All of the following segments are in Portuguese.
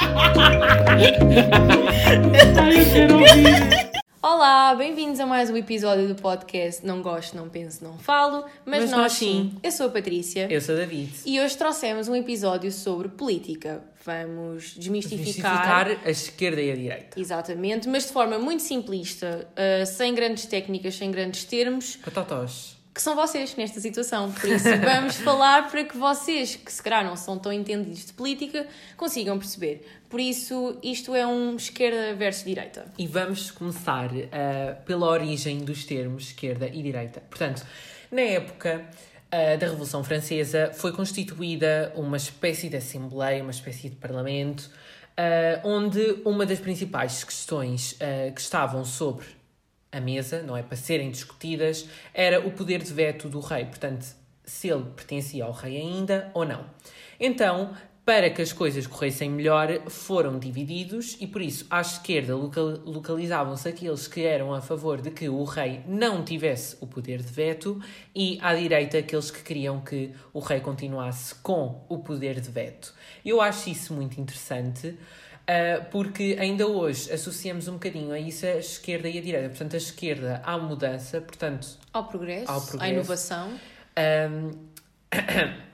Ai, eu quero ouvir. Olá, bem-vindos a mais um episódio do podcast Não Gosto, Não Penso, Não Falo, mas, Mas nós, nós sim. Eu sou a Patrícia Eu sou David. e hoje trouxemos um episódio sobre política. Vamos desmistificar. Justificar a esquerda e a direita. Exatamente, mas de forma muito simplista, uh, sem grandes técnicas, sem grandes termos, Patotós. Que são vocês nesta situação. Por isso, vamos falar para que vocês, que se calhar não são tão entendidos de política, consigam perceber. Por isso, isto é um esquerda versus direita. E vamos começar ah, pela origem dos termos esquerda e direita. Portanto, na época ah, da Revolução Francesa foi constituída uma espécie de assembleia, uma espécie de parlamento, ah, onde uma das principais questões que estavam sobre a mesa, não é, para serem discutidas, era o poder de veto do rei. Portanto, se ele pertencia ao rei ainda ou não. Então, para que as coisas corressem melhor, foram divididos e por isso à esquerda local- localizavam-se aqueles que eram a favor de que o rei não tivesse o poder de veto e à direita aqueles que queriam que o rei continuasse com o poder de veto. Eu acho isso muito interessante. Uh, porque ainda hoje associamos um bocadinho a isso a esquerda e a direita. Portanto, a esquerda há mudança, portanto, Ao progresso, Ao progresso. à inovação. um,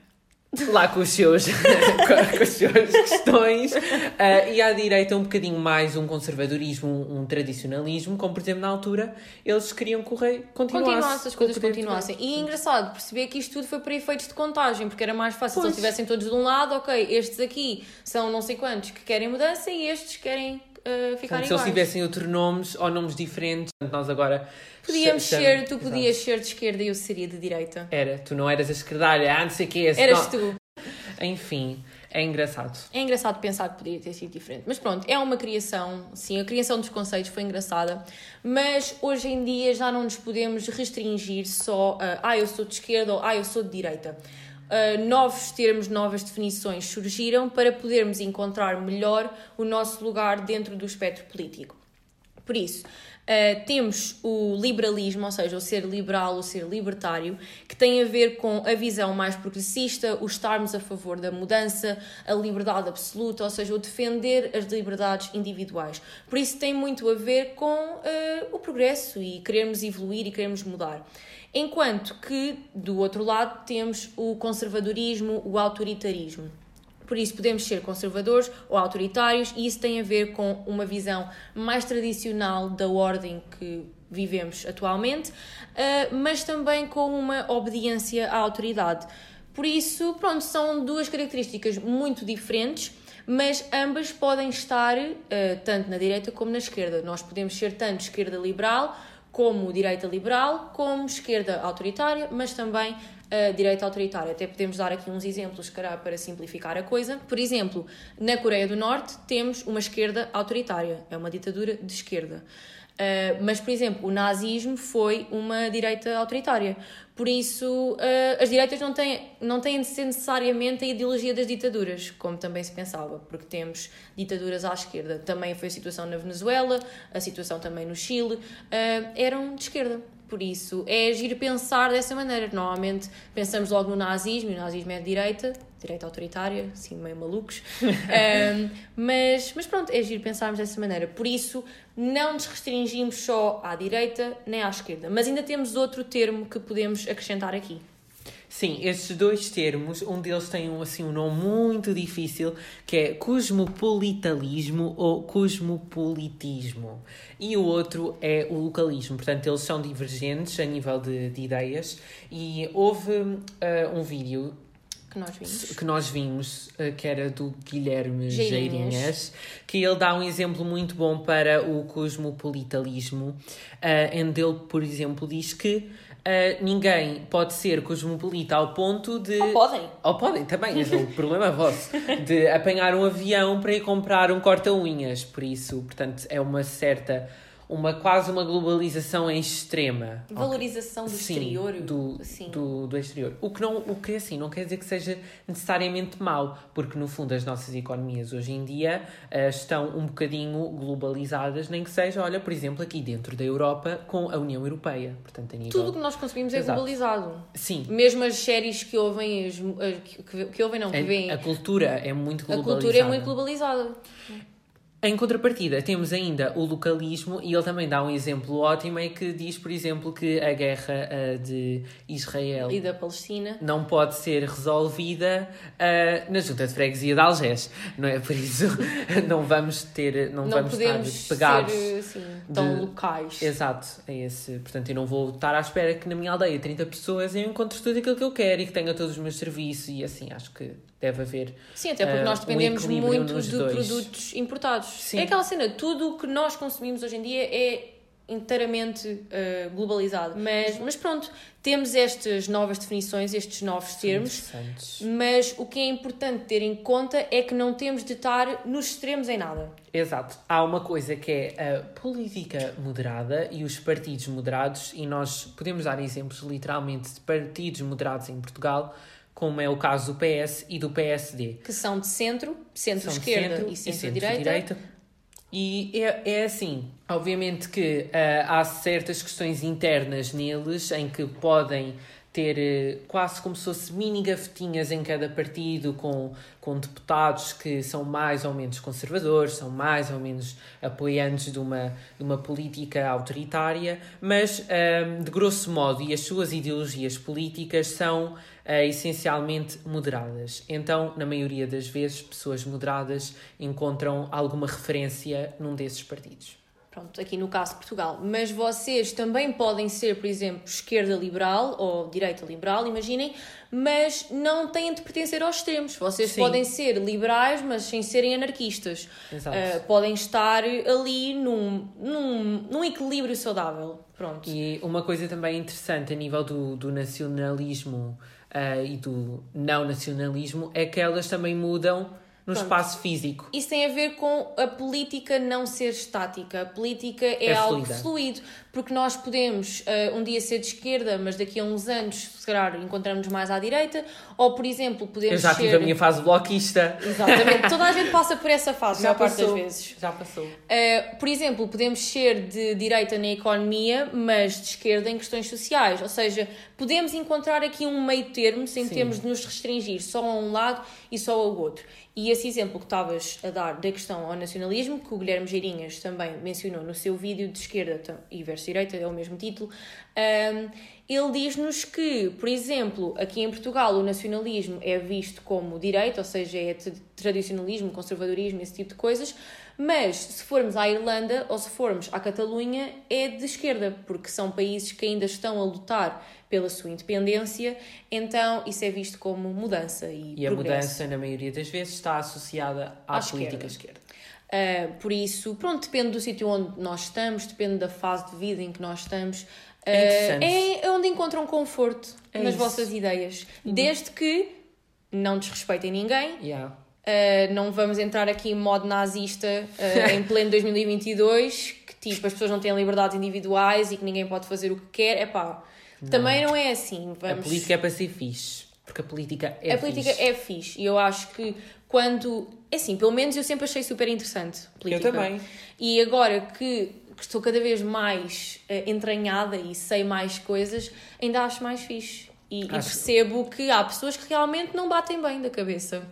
lá com os seus, com, as suas questões, uh, e à direita um bocadinho mais um conservadorismo, um, um tradicionalismo, como por exemplo na altura eles queriam que o rei continuasse. continuasse, as coisas continuassem. E é engraçado perceber que isto tudo foi para efeitos de contagem, porque era mais fácil se Pois. eles estivessem todos de um lado, ok, estes aqui são não sei quantos que querem mudança e estes querem uh, ficar Portanto, se eles tivessem outros nomes ou nomes diferentes, nós agora. Podíamos ser, tu podias ser de esquerda e eu seria de direita. Era, tu não eras a esquerdalha, ah, não sei o que é. Eras tu. Enfim, é engraçado. É engraçado pensar que poderia ter sido diferente. Mas pronto, é uma criação, sim, a criação dos conceitos foi engraçada, mas hoje em dia já não nos podemos restringir só a ah, eu sou de esquerda ou ah, eu sou de direita. Uh, novos termos, novas definições surgiram para podermos encontrar melhor o nosso lugar dentro do espectro político. Por isso, uh, temos o liberalismo, ou seja, o ser liberal, o ser libertário, que tem a ver com a visão mais progressista, o estarmos a favor da mudança, a liberdade absoluta, ou seja, o defender as liberdades individuais. Por isso, tem muito a ver com uh, o progresso e queremos evoluir e queremos mudar. Enquanto que, do outro lado, temos o conservadorismo, o autoritarismo. Por isso, podemos ser conservadores ou autoritários, e isso tem a ver com uma visão mais tradicional da ordem que vivemos atualmente, ah, mas também com uma obediência à autoridade. Por isso, pronto, são duas características muito diferentes, mas ambas podem estar ah, tanto na direita como na esquerda. Nós podemos ser tanto esquerda liberal como direita liberal, como esquerda autoritária, mas também a direita autoritária. Até podemos dar aqui uns exemplos, para simplificar a coisa. Por exemplo, na Coreia do Norte temos uma esquerda autoritária, é uma ditadura de esquerda. Uh, mas, por exemplo, o nazismo foi uma direita autoritária. Por isso, uh, as direitas não têm, não têm de ser necessariamente a ideologia das ditaduras, como também se pensava, porque temos ditaduras à esquerda. Também foi a situação na Venezuela, a situação também no Chile, uh, eram de esquerda. Por isso, é agir pensar dessa maneira. Normalmente pensamos logo no nazismo, e o nazismo é de direita, direita autoritária, assim meio malucos. Um, mas, mas pronto, é agir pensarmos dessa maneira. Por isso, não nos restringimos só à direita nem à esquerda. Mas ainda temos outro termo que podemos acrescentar aqui. Sim, estes dois termos, um deles tem um, assim, um nome muito difícil, que é cosmopolitalismo ou cosmopolitismo. E o outro é o localismo. Portanto, eles são divergentes a nível de, de ideias. E houve ah, um vídeo Que nós vimos. que nós vimos, eh, que era do Guilherme Geirinhas. Geirinhas, que ele dá um exemplo muito bom para o cosmopolitalismo, onde ele, por exemplo, diz que eh, ninguém pode ser cosmopolita ao ponto de. Ou podem. Ou podem também, mas o problema é vosso. De apanhar um avião para ir comprar um corta-unhas. Por isso, portanto, é uma certa uma quase uma globalização em extrema. Valorização do Sim, exterior. do, Sim. do, do exterior. O que, não, o que assim, não quer dizer que seja necessariamente mau, porque no fundo as nossas economias hoje em dia eh, estão um bocadinho globalizadas, nem que seja, olha, por exemplo, aqui dentro da Europa com a União Europeia. Portanto, a nível... Tudo que nós consumimos é Exato. globalizado. Sim, Mesmo as séries que ouvem, as, que, que, ouvem não, que veem, a, a cultura é muito a globalizada. cultura é muito globalizada. Em contrapartida, temos ainda o localismo e ele também dá um exemplo ótimo em que diz, por exemplo, que a guerra ah, de Israel E da Palestina. não pode ser resolvida ah, na junta de freguesia de Algés, não é? Por isso não vamos ter, não, Não vamos podemos estar pegados. ser assim, tão de- locais. Exato, é esse. Portanto, eu não vou estar à espera que na minha aldeia 30 pessoas eu encontre tudo aquilo que eu quero e que tenha todos os meus serviços e assim, acho que deve haver. Sim, até porque eh, nós um dependemos equilíbrio muito de dois. produtos importados. Sim. É aquela cena, tudo o que nós consumimos hoje em dia é inteiramente eh, globalizado. Mas, mas pronto, temos estas novas definições, estes novos termos. Mas o que é importante ter em conta é que não temos de estar nos extremos em nada. Exato. Há uma coisa que é a política moderada e os partidos moderados, e nós podemos dar exemplos literalmente de partidos moderados em Portugal, como é o caso do PS e do PSD. Que são de centro, centro-esquerda centro e centro-direita. E é, é assim, obviamente que ah, há certas questões internas neles em que podem ter eh, quase como se fosse mini gavetinhas em cada partido com, com deputados que são mais ou menos conservadores, são mais ou menos apoiantes de uma, de uma política autoritária, mas ah, de grosso modo e as suas ideologias políticas são ah, essencialmente moderadas. Então, na maioria das vezes, pessoas moderadas encontram alguma referência num desses partidos. Pronto, aqui no caso de Portugal. Mas vocês também podem ser, por exemplo, esquerda liberal ou direita liberal, imaginem, mas não têm de pertencer aos extremos. Vocês Sim. podem ser liberais, mas sem serem anarquistas. Ah, podem estar ali num, num, num equilíbrio saudável. Pronto. E uma coisa também interessante a nível do, do nacionalismo ah, e do não nacionalismo é que elas também mudam no Pronto. espaço físico. Isso tem a ver com a política não ser estática. A política é, É algo fluido, porque nós podemos ah, um dia ser de esquerda, mas daqui a uns anos, se calhar, encontramos mais à direita, ou, por exemplo, podemos Eu já ser... tive a minha fase bloquista. Exatamente, toda a gente passa por essa fase, Já a maior parte das passou. vezes. Já passou. Uh, por exemplo, podemos ser de direita na economia, mas de esquerda em questões sociais. Ou seja, podemos encontrar aqui um meio termo sem Sim. termos de nos restringir só a um lado e só ao outro. E esse exemplo que estavas a dar da questão ao nacionalismo, que o Guilherme Geirinhas também mencionou no seu vídeo de esquerda e versus direita, é o mesmo título, um, ele diz-nos que, por exemplo, aqui em Portugal o nacionalismo é visto como direita, ou seja, é tra- tradicionalismo, conservadorismo, esse tipo de coisas, mas se formos à Irlanda ou se formos à Catalunha é de esquerda, porque são países que ainda estão a lutar pela sua independência, então isso é visto como mudança e, E a progresso. mudança, na maioria das vezes, está associada à, À política esquerda. esquerda. Uh, por isso, pronto, depende do sítio onde nós estamos, depende da fase de vida em que nós estamos. É interessante. é onde encontram conforto É nas isso. Uhum. vossas ideias. Desde que não desrespeitem ninguém, Yeah. Uh, não vamos entrar aqui em modo nazista uh, em pleno 2022, que tipo, as pessoas não têm liberdades individuais e que ninguém pode fazer o que quer. Epá, também não é assim. A Vamos... política é para ser fixe. Porque a política é a política fixe. é fixe e eu acho que quando. É assim, pelo menos eu sempre achei super interessante. a Eu Política. também. E agora que, que estou cada vez mais eh, entranhada e sei mais coisas, ainda acho mais fixe. E, e percebo que há pessoas que realmente não batem bem da cabeça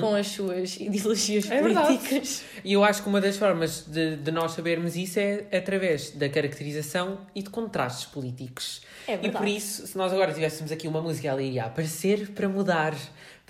com as suas ideologias Uhum. É políticas. E eu acho que uma das formas de, de nós sabermos isso é através da caracterização e de contrastes políticos. É e verdade. por isso, se nós agora tivéssemos aqui uma música, ela iria aparecer para mudar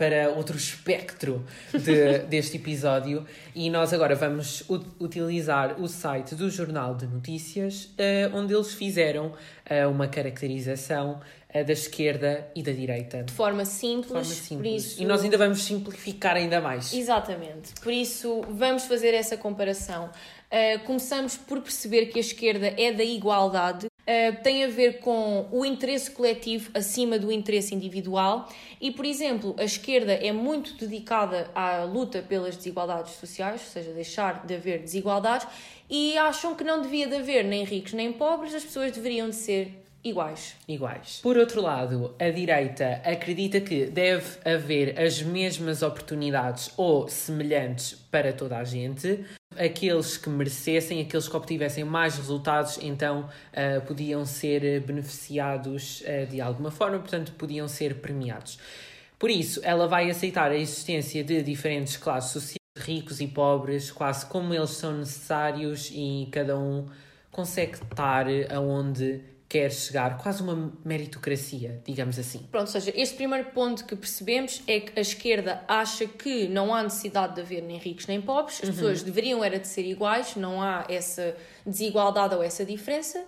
para outro espectro de- deste episódio. E nós agora vamos utilizar o site do Jornal de Notícias, eh, onde eles fizeram eh, uma caracterização eh, da esquerda e da direita. De forma simples. De forma Por simples. isso... E nós ainda vamos simplificar ainda mais. Exatamente. Por isso, vamos fazer essa comparação. Uh, começamos por perceber que a esquerda é da igualdade, Uh, tem a ver com o interesse coletivo acima do interesse individual e, por exemplo, a esquerda é muito dedicada à luta pelas desigualdades sociais, ou seja, deixar de haver desigualdades, e acham que não devia de haver nem ricos nem pobres, as pessoas deveriam de ser iguais. Iguais. Por outro lado, a direita acredita que deve haver as mesmas oportunidades ou semelhantes para toda a gente. Aqueles que merecessem, aqueles que obtivessem mais resultados, então uh, podiam ser beneficiados uh, de alguma forma, portanto, podiam ser premiados. Por isso, ela vai aceitar a existência de diferentes classes sociais, ricos e pobres, quase como eles são necessários e cada um consegue estar aonde quer chegar, quase uma meritocracia, digamos assim. Pronto, ou seja, este primeiro ponto que percebemos é que a esquerda acha que não há necessidade de haver nem ricos nem pobres, as uhum. pessoas deveriam era de ser iguais, não há essa desigualdade ou essa diferença,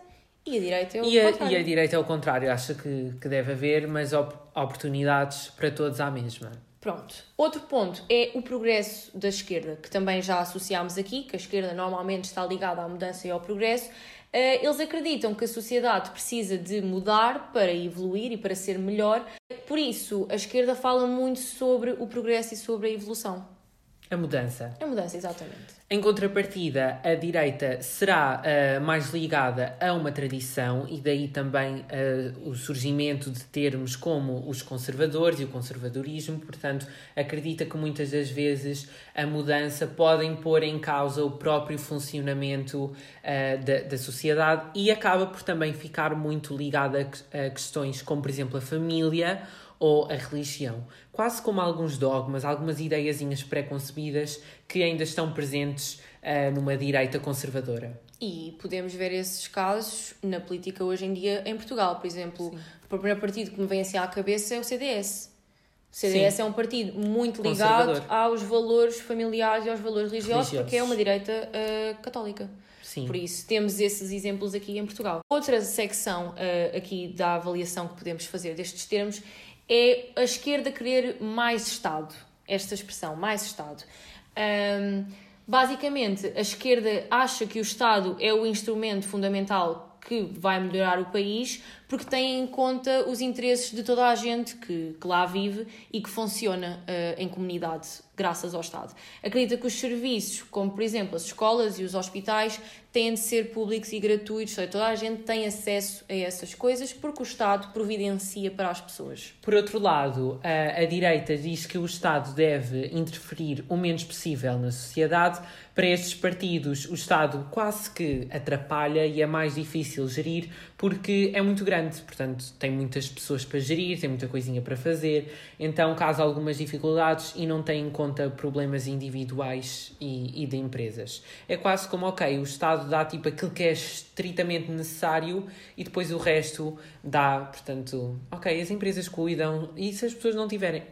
e a direita é o e a, contrário. E a direita é o contrário, acha que, que deve haver, mas op oportunidades para todos à mesma. Pronto. Outro ponto é o progresso da esquerda, que também já associámos aqui, que a esquerda normalmente está ligada à mudança e ao progresso. Eh, eles acreditam que a sociedade precisa de mudar para evoluir e para ser melhor, por isso a esquerda fala muito sobre o progresso e sobre a evolução. A mudança. A mudança, exatamente. Em contrapartida, a direita será uh, mais ligada a uma tradição e daí também uh, o surgimento de termos como os conservadores e o conservadorismo, portanto, acredita que muitas das vezes a mudança podem pôr em causa o próprio funcionamento uh, da, da sociedade e acaba por também ficar muito ligada a questões como, por exemplo, a família ou a religião, quase como alguns dogmas, algumas ideiazinhas pré-concebidas que ainda estão presentes uh, numa direita conservadora. E podemos ver esses casos na política hoje em dia em Portugal. Por exemplo, Sim. o primeiro partido que me vem assim à cabeça é o CDS. O CDS Sim. é um partido muito ligado aos valores familiares e aos valores religiosos, religiosos. porque é uma direita uh, católica. Sim. Por isso, temos esses exemplos aqui em Portugal. Outra secção uh, aqui da avaliação que podemos fazer destes termos é a esquerda querer mais Estado. Esta expressão, mais Estado. Um, basicamente, a esquerda acha que o Estado é o instrumento fundamental que vai melhorar o país, porque tem em conta os interesses de toda a gente que, que lá vive e que funciona uh, em comunidade, graças ao Estado. Acredita que os serviços, como por exemplo as escolas e os hospitais, têm de ser públicos e gratuitos, seja, toda a gente tem acesso a essas coisas porque o Estado providencia para as pessoas. Por outro lado, a, a direita diz que o Estado deve interferir o menos possível na sociedade. Para estes partidos, o Estado quase que atrapalha e é mais difícil gerir porque é muito grande, portanto, tem muitas pessoas para gerir, tem muita coisinha para fazer, então causa algumas dificuldades e não tem em conta problemas individuais e, e de empresas. É quase como, ok, o Estado dá tipo aquilo que é estritamente necessário e depois o resto dá, portanto, ok, as empresas cuidam e se as pessoas não tiverem,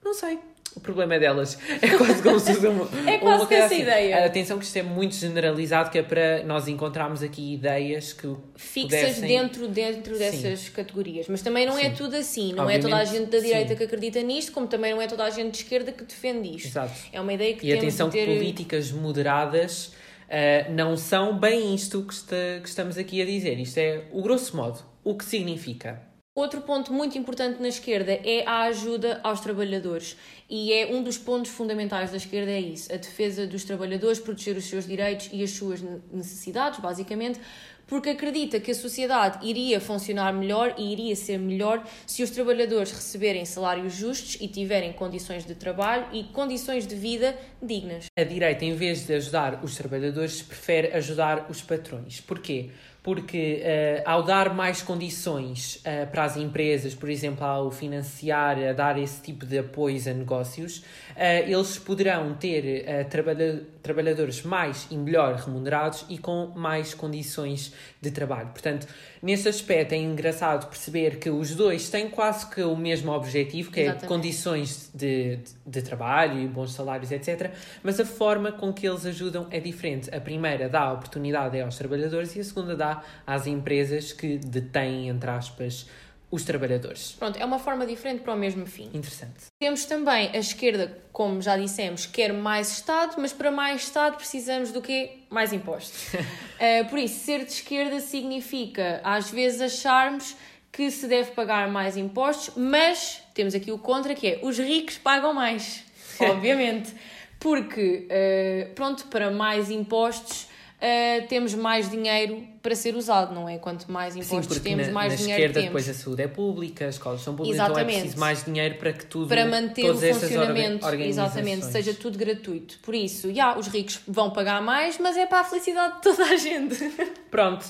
não sei, o problema é delas. É quase como se fosse uma, É quase uma que essa assim. ideia. Atenção que isto é muito generalizado, que é para nós encontrarmos aqui ideias que Fixas pudessem... dentro, dentro dessas Sim. categorias. Mas também não é Sim. é tudo assim. Não Obviamente, é toda a gente da direita Sim. que acredita nisto, como também não é toda a gente de esquerda que defende isto. Exato. É uma ideia que e temos atenção de ter... que políticas moderadas uh, não são bem isto que, está, que estamos aqui a dizer. Isto é o grosso modo. O que significa? Outro ponto muito importante na esquerda é a ajuda aos trabalhadores. E é um dos pontos fundamentais da esquerda é isso, a defesa dos trabalhadores, proteger os seus direitos e as suas necessidades, basicamente, porque acredita que a sociedade iria funcionar melhor e iria ser melhor se os trabalhadores receberem salários justos e tiverem condições de trabalho e condições de vida dignas. A direita, em vez de ajudar os trabalhadores, prefere ajudar os patrões. Porquê? Porque uh, ao dar mais condições uh, para as empresas, por exemplo, ao financiar, a dar esse tipo de apoios a negócios, uh, eles poderão ter trabalha trabalhadores mais e melhor remunerados e com mais condições de trabalho. Portanto, nesse aspecto é engraçado perceber que os dois têm quase que o mesmo objetivo, que é Exatamente. é condições de, de, de trabalho e bons salários, etc. Mas a forma com que eles ajudam é diferente. A primeira dá oportunidade aos trabalhadores e a segunda dá às empresas que detêm, entre aspas, os trabalhadores. Pronto, é uma forma diferente para o mesmo fim. Interessante. Temos também a esquerda, como já dissemos, quer mais Estado, mas para mais Estado precisamos do quê? Mais impostos. uh, por isso, ser de esquerda significa, às vezes, acharmos que se deve pagar mais impostos, mas temos aqui o contra, que é os ricos pagam mais, obviamente. Porque, uh, pronto, para mais impostos uh, temos mais dinheiro para ser usado, não é? Quanto mais impostos Sim, temos, na, mais na dinheiro esquerda temos. depois a saúde é pública, as escolas são públicas, Exatamente. então é preciso mais dinheiro para que tudo, para manter o funcionamento, exatamente, seja tudo gratuito. Por isso, já, os ricos vão pagar mais, mas é para a felicidade de toda a gente. Pronto,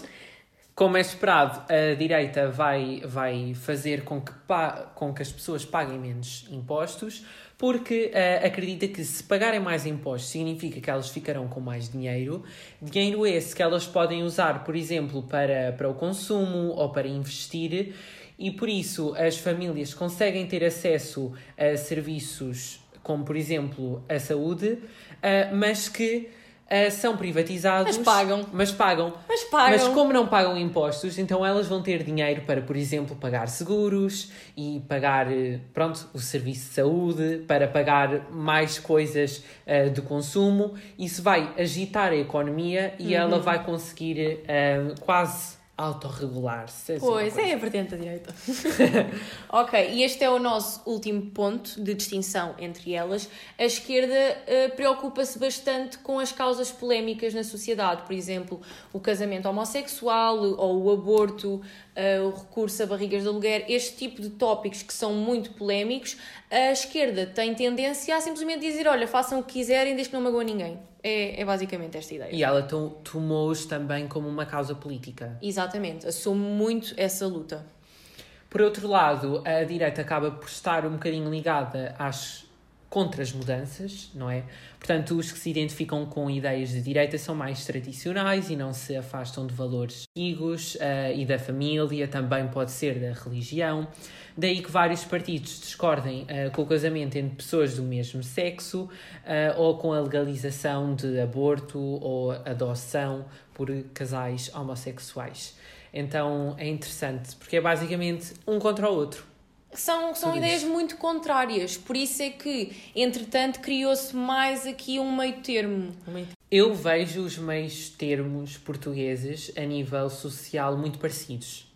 como é esperado, a direita vai, vai fazer com que, com que as pessoas paguem menos impostos, porque eh, acredita que se pagarem mais impostos significa que elas ficarão com mais dinheiro. Dinheiro esse que elas podem usar, por exemplo, para, para o consumo ou para investir, e por isso as famílias conseguem ter acesso a serviços como, por exemplo, a saúde, eh, mas que eh, são privatizados. Mas pagam. Mas pagam. Mas pagam. Mas como não pagam impostos, então elas vão ter dinheiro para, por exemplo, pagar seguros e pagar, eh, pronto, o serviço de saúde, para pagar mais coisas eh, de consumo. Isso vai agitar a economia e Uhum. ela vai conseguir eh, quase autorregular-se. assim, uma Pois, coisa. é a vertente da direita. ok, e este é o nosso último ponto de distinção entre elas. A esquerda eh, preocupa-se bastante com as causas polémicas na sociedade, por exemplo, o casamento homossexual ou o aborto, eh, o recurso a barrigas de aluguer, este tipo de tópicos que são muito polémicos. A esquerda tem tendência a simplesmente dizer: olha, façam o que quiserem desde que não magoem ninguém. É, é basicamente esta ideia. E ela to- tomou-os também como uma causa política. Exatamente, assume muito essa luta. Por outro lado, a direita acaba por estar um bocadinho ligada às contra as mudanças, não é? Portanto, os que se identificam com ideias de direita são mais tradicionais e não se afastam de valores antigos eh, e da família, também pode ser da religião. Daí que vários partidos discordem eh, com o casamento entre pessoas do mesmo sexo eh, ou com a legalização de aborto ou adoção por casais homossexuais. Então é interessante, porque é basicamente um contra o outro. São, são ideias muito contrárias, por isso é que, entretanto, criou-se mais aqui um meio termo. Eu vejo os meios termos portugueses a nível social muito parecidos.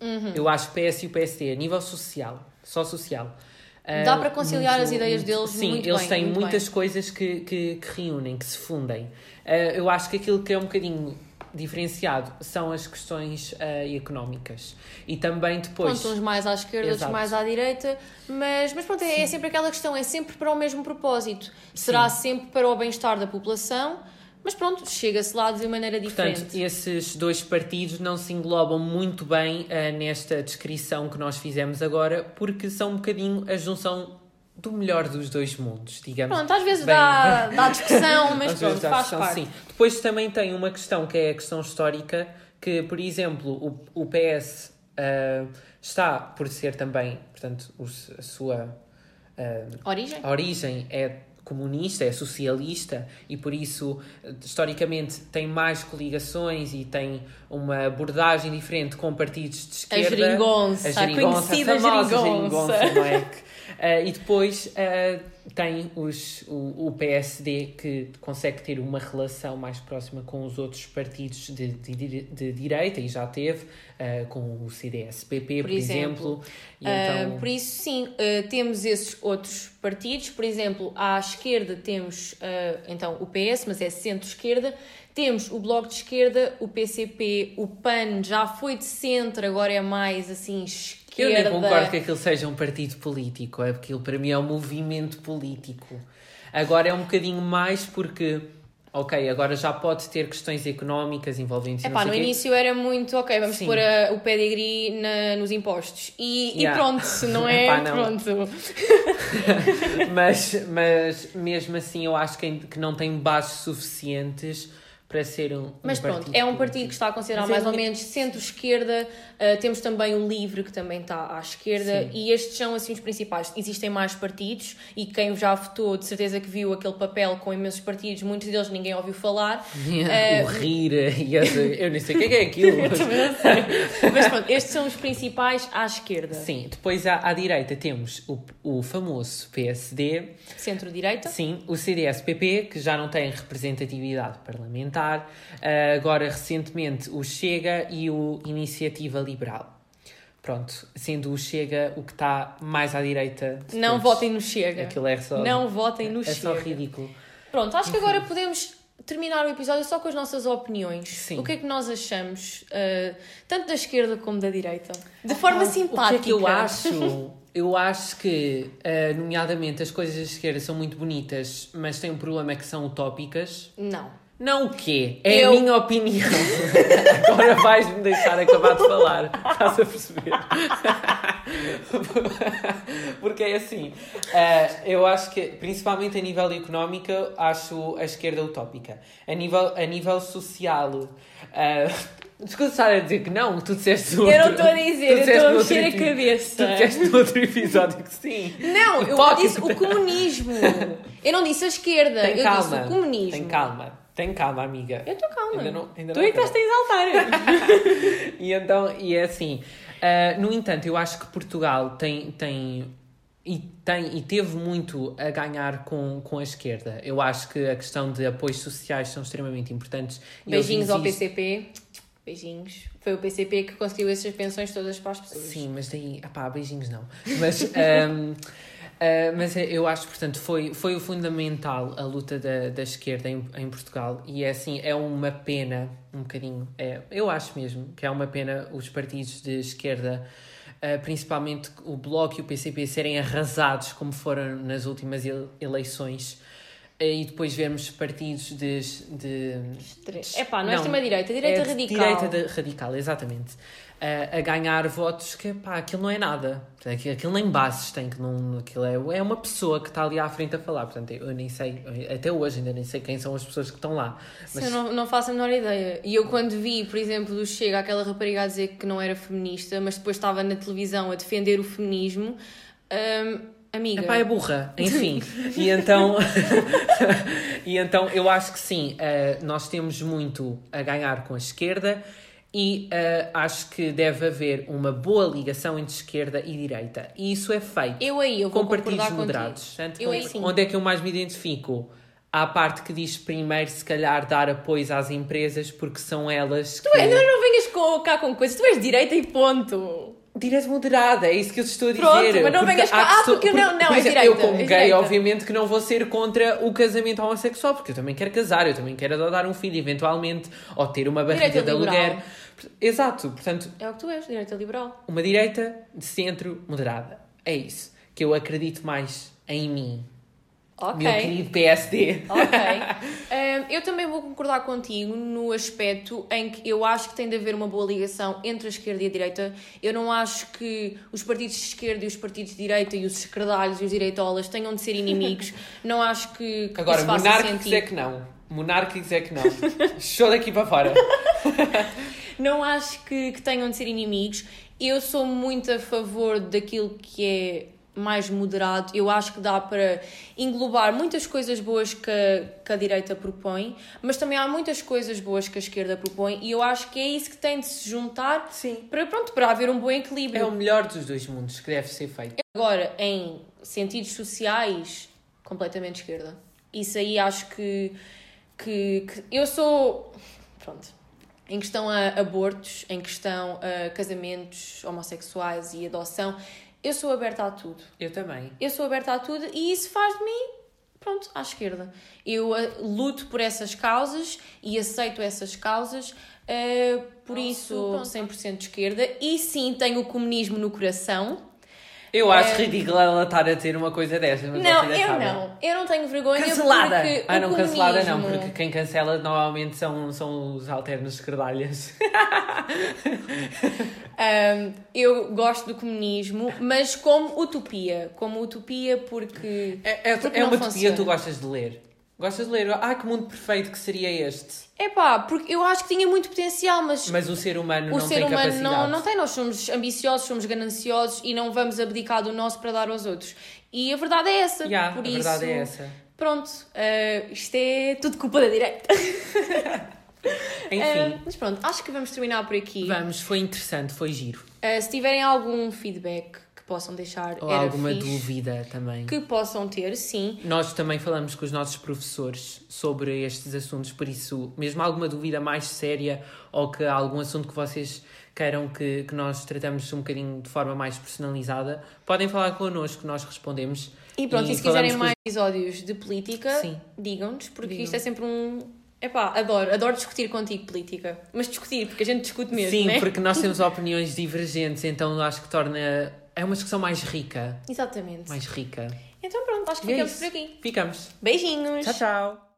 Uhum. Eu acho PS e o PSD, a nível social, só social. Dá ah, para conciliar as ideias deles Sim, muito eles bem, têm muito muitas coisas que, que, que reúnem, que se fundem. Ah, eu acho que aquilo que é um bocadinho diferenciado são as questões ah, económicas. E também depois. Pronto, uns mais à esquerda, outros Exato. mais à direita, mas, mas pronto, é, é sempre aquela questão, é sempre para o mesmo propósito. Será sempre para o bem-estar da população, mas pronto, chega-se lá de maneira diferente. Portanto, esses dois partidos não se englobam muito bem ah, nesta descrição que nós fizemos agora, porque são um bocadinho a junção do melhor dos dois mundos, digamos. Pronto, às vezes Bem- dá, dá discussão, mas Às pronto, faz discussão, parte. sim. Depois também tem uma questão que é a questão histórica, que, por exemplo, o, o PS ah, está por ser também, portanto, os- a sua ah, Origem? a origem é comunista, é socialista e por isso historicamente tem mais coligações e tem uma abordagem diferente com partidos de A esquerda. geringonça, a conhecida famosa geringonça. não é? Eh, e depois eh, tem os, o, o PSD que consegue ter uma relação mais próxima com os outros partidos de, de, de direita e já teve eh, com o CDS-PP, por, Por exemplo. exemplo. Então- por isso, sim, temos esses outros partidos. Por exemplo, à esquerda temos então o PS, mas é centro-esquerda. Temos o Bloco de Esquerda, o PCP, o PAN já foi de centro, agora é mais assim Eu nem esquerda. concordo que aquilo seja um partido político, aquilo para mim é um movimento político. Agora é um bocadinho mais porque, ok, agora já pode ter questões económicas envolvendo Epá, no início era muito, ok, vamos Sim. pôr a- o pedigree na, nos impostos. E, e Yeah. pronto, não é? Epá, não. Pronto. mas, mas mesmo assim eu acho que, que não tem bases suficientes para ser um, um Mas pronto, partido é um partido que está a considerar Mas é mais ou menos centro-esquerda. Uh, temos também o Livre, que também está à esquerda. Sim. E estes são assim os principais. Existem mais partidos e quem já votou, de certeza que viu aquele papel com imensos partidos, muitos deles ninguém ouviu falar. o rir e essa, eu nem sei o que é, que é aquilo. Mas pronto, estes são os principais à esquerda. Sim, depois à, à direita temos o, o famoso PSD, Centro-direita. sim, o CDS-PP, que já não tem representatividade parlamentar, ah, agora recentemente o Chega e o Iniciativa Liberal. Pronto, sendo o Chega o que está mais à direita. Não todos. votem no Chega. Aquilo é só, Não votem no é Chega. só ridículo. Pronto, acho que agora podemos terminar o episódio só com as nossas opiniões. Sim. O que é que nós achamos, uh, tanto da esquerda como da direita? De forma simpática. O que é que eu acho? Eu acho que, ah, nomeadamente, as coisas da esquerda são muito bonitas, mas têm um problema que são utópicas. Não. Não o quê? É Eu- a minha opinião. Agora vais-me deixar acabar de falar. Estás a perceber? Porque é assim. eh, eu acho que, principalmente a nível económico, acho a esquerda utópica. A nível, a nível social. eh, Desculpa estar a dizer que não, tu disseste no Eu não outro- estou a dizer, eu estou a outro mexer a cabeça. Tu disseste no outro episódio que sim. Não, eu disse o comunismo. Eu não disse a esquerda, Tem eu calma. disse o comunismo. Tem calma. Tem calma, amiga. Eu estou calma. Ainda não- ainda tu não é que estás a exaltar. E então, e é assim. ah, no entanto, eu acho que Portugal tem, tem, e tem e teve muito a ganhar com, com a esquerda. Eu acho que a questão de apoios sociais são extremamente importantes. Beijinhos ao PCP. Beijinhos. Foi o PCP que conseguiu essas pensões todas para as pessoas. Sim, mas daí, pá, beijinhos não. Mas, ahm, ah, mas eu acho, portanto, foi, foi o fundamental a luta da, da esquerda em, em Portugal. E é assim, é uma pena, um bocadinho, é, eu acho mesmo que é uma pena os partidos de esquerda, ah, principalmente o Bloco e o PCP, serem arrasados como foram nas últimas ele- eleições e depois vermos partidos de... de É pá, não é extrema-direita, direita é de radical. Direita radical, exatamente. A- a ganhar votos que, pá, aquilo não é nada. Portanto, aquilo, nem bases tem, que não, aquilo é, é uma pessoa que está ali à frente a falar. Portanto, eu nem sei, até hoje ainda nem sei quem são as pessoas que estão lá. Sim, eu não, não faço a menor ideia. E eu quando vi, por exemplo, do Chega, aquela rapariga a dizer que não era feminista, mas depois estava na televisão a defender o feminismo, hum, amiga... Epá, é burra, enfim. e então, e então eu acho que sim, eh, nós temos muito a ganhar com a esquerda e eh, acho que deve haver uma boa ligação entre esquerda e direita. E isso é feito. Eu aí, eu vou com partidos moderados. Eu aí com- sim. Onde é que eu mais me identifico? Há a parte que diz primeiro, se calhar, dar apoios às empresas, porque são elas que... Tu és, não, não venhas com, cá com coisas, tu és direita e ponto. Direita moderada, é isso que eu estou a dizer. Pronto, mas não venhas cá- ah, porque não- não, por é exemplo, direita, Eu, como é gay, direita. obviamente que não vou ser contra o casamento homossexual, porque eu também quero casar, eu também quero adotar um filho, eventualmente, ou ter uma barriga Direita de liberal. aluguer. Exato, portanto, É o que tu és, direita liberal. uma direita de centro moderada. É isso. Que eu acredito mais em mim. Ok. Meu querido PSD. Ok. Hum, eu também vou concordar contigo no aspecto em que eu acho que tem de haver uma boa ligação entre a esquerda e a direita. Eu não acho que os partidos de esquerda e os partidos de direita e os esquerdalhos e os direitolas tenham de ser inimigos. não acho que, que Agora, isso faça monárquicos sentido. é que não. Monárquicos é que não. Show daqui para fora. Não acho que, que tenham de ser inimigos. Eu sou muito a favor daquilo que é mais moderado. Eu acho que dá para englobar muitas coisas boas que a, que a direita propõe, mas também há muitas coisas boas que a esquerda propõe e eu acho que é isso que tem de se juntar Sim. para, pronto, para haver um bom É equilíbrio. o melhor dos dois mundos que deve ser feito. Agora, em sentidos sociais, completamente esquerda. Isso aí acho que, que, que eu sou. Pronto. Em questão a abortos, em questão a casamentos homossexuais e adoção, eu sou aberta a tudo. Eu também. Eu sou aberta a tudo e isso faz de mim, pronto, à esquerda. Eu ah, luto por essas causas e aceito essas causas, ah, por Nossa, isso, pronto. 100% de esquerda. E sim, tenho o comunismo no coração. Eu acho É. ridículo ela estar a ter uma coisa dessas. Mas Não, eu sabem. não. Eu não tenho vergonha Cancelada! porque Ah, não, cancelada não, comunismo- porque quem cancela normalmente são, são os alternos esquerdalhas. Ahm, eu gosto do comunismo, mas como utopia. Como utopia porque... É, é, Porque é uma utopia funciona. que tu gostas de ler. Gostas de ler? Ah, que mundo perfeito que seria este. É pá, porque eu acho que tinha muito potencial, mas, Mas o ser humano o não ser tem humano capacidade. não, não tem. Nós somos ambiciosos, somos gananciosos e não vamos abdicar do nosso para dar aos outros. E a verdade é essa. Yeah, Por a isso, verdade é essa. Pronto, eh, isto é tudo culpa da direita. Enfim, Eh, mas pronto, acho que vamos terminar por aqui. vamos, foi interessante, foi giro. Eh, se tiverem algum feedback possam deixar, Ou alguma fixe. dúvida também. Que possam ter, sim. Nós também falamos com os nossos professores sobre estes assuntos, por isso, mesmo alguma dúvida mais séria ou que algum assunto que vocês queiram que, que nós tratamos um bocadinho de forma mais personalizada, podem falar connosco, nós respondemos. E pronto, e, E se quiserem mais episódios de política, digam-nos, porque Digam. isto é sempre um. Epá, adoro, adoro discutir contigo política. Mas discutir, porque a gente discute mesmo, Sim, né? porque nós temos opiniões divergentes, então acho que torna. É uma discussão mais rica. Exatamente. Mais rica. Então pronto, acho que E é ficamos isso. por aqui. Ficamos. Beijinhos! Tchau, tchau.